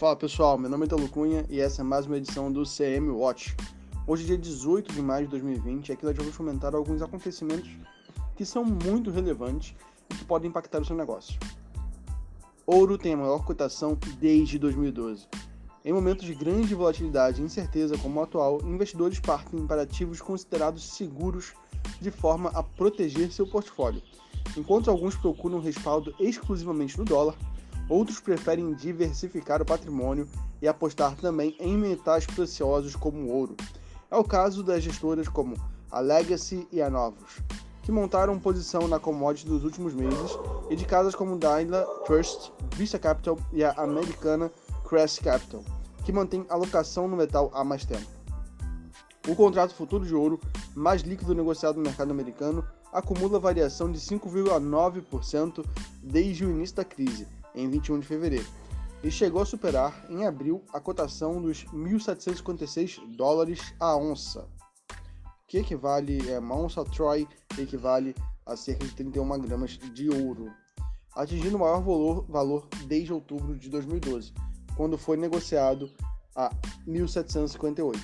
Fala pessoal, meu nome é Italo Cunha e essa é mais uma edição do CM Watch. Hoje, dia 18 de maio de 2020, aqui nós vamos comentar alguns acontecimentos que são muito relevantes e que podem impactar o seu negócio. Ouro tem a maior cotação desde 2012. Em momentos de grande volatilidade e incerteza como o atual, investidores partem para ativos considerados seguros de forma a proteger seu portfólio. Enquanto alguns procuram respaldo exclusivamente no dólar, outros preferem diversificar o patrimônio e apostar também em metais preciosos como o ouro. É o caso das gestoras como a Legacy e a Novos, que montaram posição na commodity nos últimos meses, e de casas como Daila Trust, Vista Capital e a americana Crest Capital, que mantém alocação no metal há mais tempo. O contrato futuro de ouro, mais líquido negociado no mercado americano, acumula variação de 5,9% desde o início da crise, em 21 de fevereiro, e chegou a superar, em abril, a cotação dos 1.756 dólares a onça, que equivale, é, uma onça Troy equivale a cerca de 31 gramas de ouro, atingindo o maior valor, valor desde outubro de 2012, quando foi negociado a 1.758.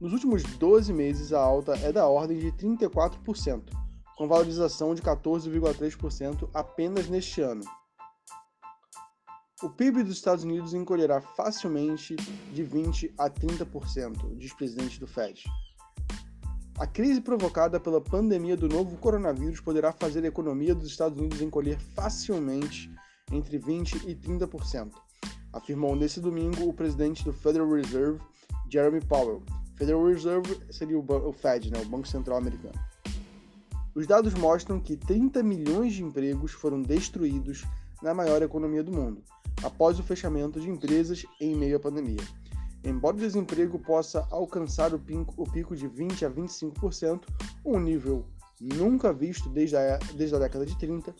Nos últimos 12 meses, a alta é da ordem de 34%, com valorização de 14,3% apenas neste ano. O PIB dos Estados Unidos encolherá facilmente de 20 a 30%, diz presidente do Fed. A crise provocada pela pandemia do novo coronavírus poderá fazer a economia dos Estados Unidos encolher facilmente entre 20 e 30% afirmou nesse domingo o presidente do Federal Reserve, Jeremy Powell. Federal Reserve seria o, Fed, né, o Banco Central Americano. Os dados mostram que 30 milhões de empregos foram destruídos na maior economia do mundo, após o fechamento de empresas em meio à pandemia. Embora o desemprego possa alcançar o pico, o pico de 20 a 25%, um nível nunca visto desde a, desde a década de 30,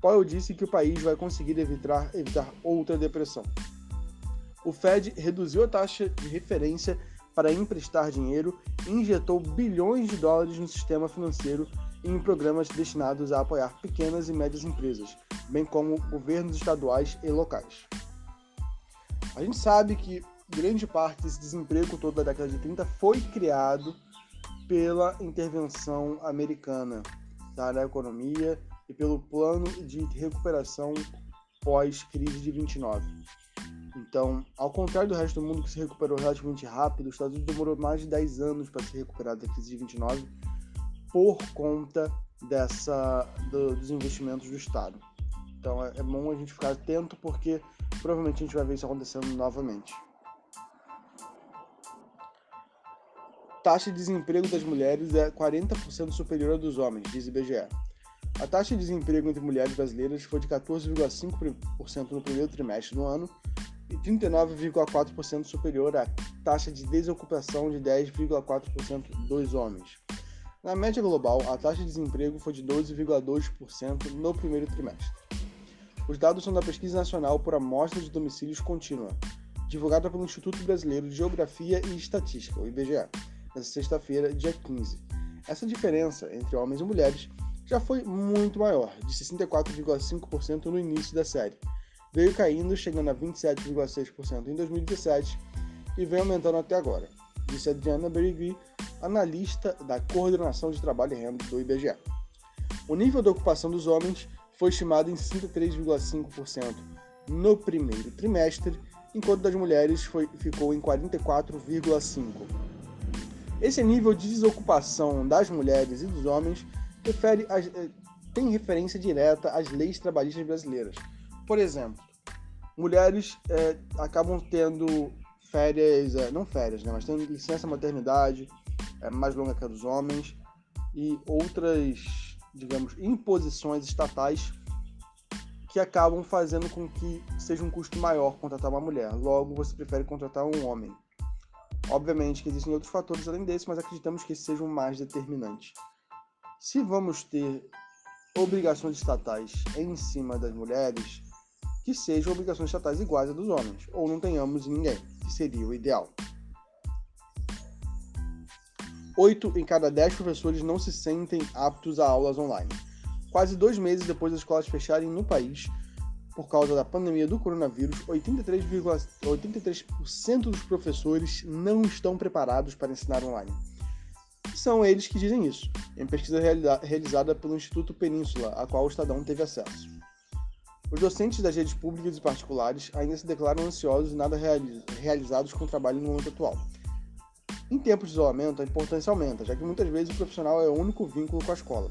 Powell disse que o país vai conseguir evitar, evitar outra depressão o Fed reduziu a taxa de referência para emprestar dinheiro e injetou bilhões de dólares no sistema financeiro em programas destinados a apoiar pequenas e médias empresas, bem como governos estaduais e locais. A gente sabe que grande parte desse desemprego todo da década de 30 foi criado pela intervenção americana da na economia e pelo plano de recuperação pós-crise de 29. Então, ao contrário do resto do mundo que se recuperou relativamente rápido, os Estados Unidos demorou mais de 10 anos para se recuperar da crise de 29 por conta dessa do, dos investimentos do Estado. Então, é, é bom a gente ficar atento porque provavelmente a gente vai ver isso acontecendo novamente. Taxa de desemprego das mulheres é 40% superior à dos homens, diz IBGE. A taxa de desemprego entre mulheres brasileiras foi de 14,5% no primeiro trimestre do ano e 39,4% superior à taxa de desocupação de 10,4% dos homens. Na média global, a taxa de desemprego foi de 12,2% no primeiro trimestre. Os dados são da Pesquisa Nacional por Amostra de Domicílios Contínua, divulgada pelo Instituto Brasileiro de Geografia e Estatística, o IBGE, nesta sexta-feira, dia 15. Essa diferença entre homens e mulheres já foi muito maior, de 64,5% no início da série, veio caindo, chegando a 27,6% em 2017 e vem aumentando até agora, disse Adriana Berigui, analista da Coordenação de Trabalho e Renda do IBGE. O nível de ocupação dos homens foi estimado em 53,5% no primeiro trimestre, enquanto das mulheres foi, ficou em 44,5%. Esse nível de desocupação das mulheres e dos homens refere a, eh, tem referência direta às leis trabalhistas brasileiras, por exemplo, mulheres é, acabam tendo férias, é, não férias, né, mas tendo licença maternidade é, mais longa que a dos homens e outras, digamos, imposições estatais que acabam fazendo com que seja um custo maior contratar uma mulher. Logo, você prefere contratar um homem. Obviamente que existem outros fatores além desse, mas acreditamos que sejam mais determinantes. Se vamos ter obrigações estatais em cima das mulheres, que sejam obrigações estatais iguais às dos homens, ou não tenhamos ninguém, que seria o ideal. Oito em cada dez professores não se sentem aptos a aulas online. Quase dois meses depois das escolas fecharem no país, por causa da pandemia do coronavírus, 83,83% 83 dos professores não estão preparados para ensinar online. São eles que dizem isso, em pesquisa realizada pelo Instituto Península, a qual o Estadão teve acesso. Os docentes das redes públicas e particulares ainda se declaram ansiosos e nada realizados com o trabalho no momento atual. Em tempos de isolamento, a importância aumenta, já que muitas vezes o profissional é o único vínculo com a escola.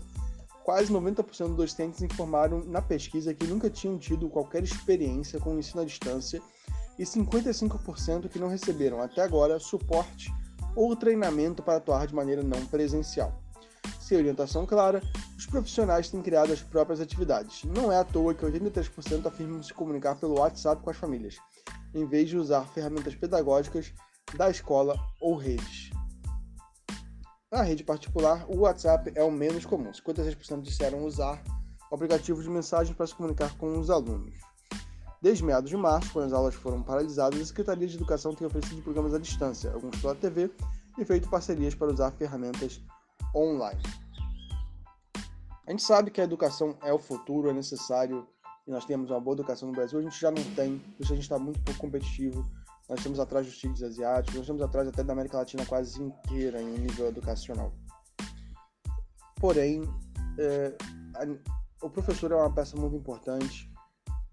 Quase 90% dos docentes informaram na pesquisa que nunca tinham tido qualquer experiência com o ensino à distância e 55% que não receberam até agora suporte ou treinamento para atuar de maneira não presencial. Sem orientação clara, os profissionais têm criado as próprias atividades. Não é à toa que 83% afirmam se comunicar pelo WhatsApp com as famílias, em vez de usar ferramentas pedagógicas da escola ou redes. Na rede particular, o WhatsApp é o menos comum. 56% disseram usar o aplicativo de mensagem para se comunicar com os alunos. Desde meados de março, quando as aulas foram paralisadas, a Secretaria de Educação tem oferecido programas à distância, alguns pela TV, e feito parcerias para usar ferramentas online. A gente sabe que a educação é o futuro, é necessário, e nós temos uma boa educação no Brasil. A gente já não tem, por isso a gente está muito pouco competitivo nós estamos atrás dos tigres asiáticos, nós estamos atrás até da América Latina quase inteira em nível educacional. Porém, é, a, o professor é uma peça muito importante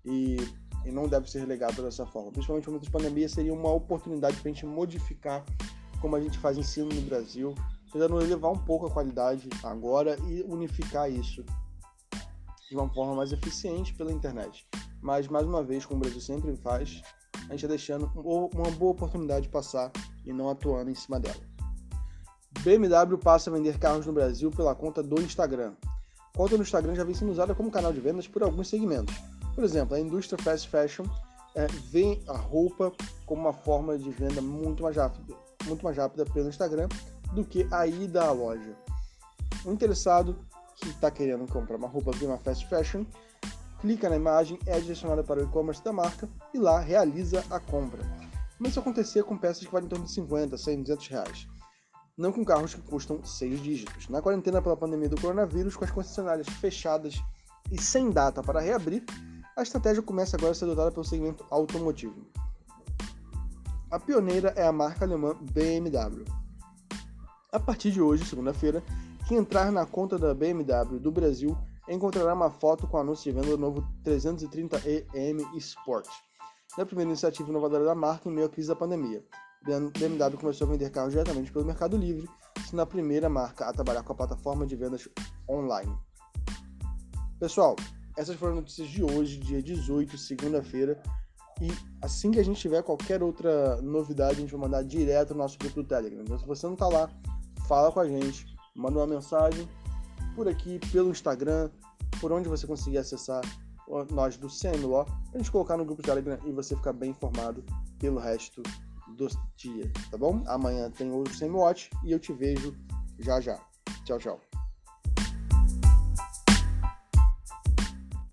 e, e não deve ser relegado dessa forma. Principalmente no momento de pandemia, seria uma oportunidade para a gente modificar como a gente faz ensino no Brasil, tentando elevar um pouco a qualidade agora e unificar isso de uma forma mais eficiente pela internet. Mas, mais uma vez, como o Brasil sempre faz, a gente está deixando uma boa oportunidade passar e não atuando em cima dela. BMW passa a vender carros no Brasil pela conta do Instagram. A conta no Instagram já vem sendo usada como canal de vendas por alguns segmentos. Por exemplo, a indústria fast fashion é, vê a roupa como uma forma de venda muito mais rápida, muito mais rápida pelo Instagram do que a ida à loja. O interessado que está querendo comprar uma roupa de uma fast fashion clica na imagem, é direcionada para o e-commerce da marca e lá realiza a compra. Mas isso acontecia com peças que valem em torno de 50, 100, 200 reais. Não com carros que custam 6 dígitos. Na quarentena pela pandemia do coronavírus, com as concessionárias fechadas e sem data para reabrir, a estratégia começa agora a ser adotada pelo segmento automotivo. A pioneira é a marca alemã BMW. A partir de hoje, segunda-feira, quem entrar na conta da BMW do Brasil encontrará uma foto com anúncio de venda do novo 330e Sport. Na primeira iniciativa inovadora da marca em meio à crise da pandemia, BMW começou a vender carros diretamente pelo Mercado Livre, sendo a primeira marca a trabalhar com a plataforma de vendas online. Pessoal, essas foram as notícias de hoje, dia 18, segunda-feira. E assim que a gente tiver qualquer outra novidade, a gente vai mandar direto no nosso grupo do Telegram. Então, se você não está lá, fala com a gente, manda uma mensagem por aqui, pelo Instagram, por onde você conseguir acessar nós do CMLO, a gente colocar no grupo do Telegram e você ficar bem informado pelo resto do dia, tá bom? Amanhã tem outro CMWatch e eu te vejo já já. Tchau, tchau.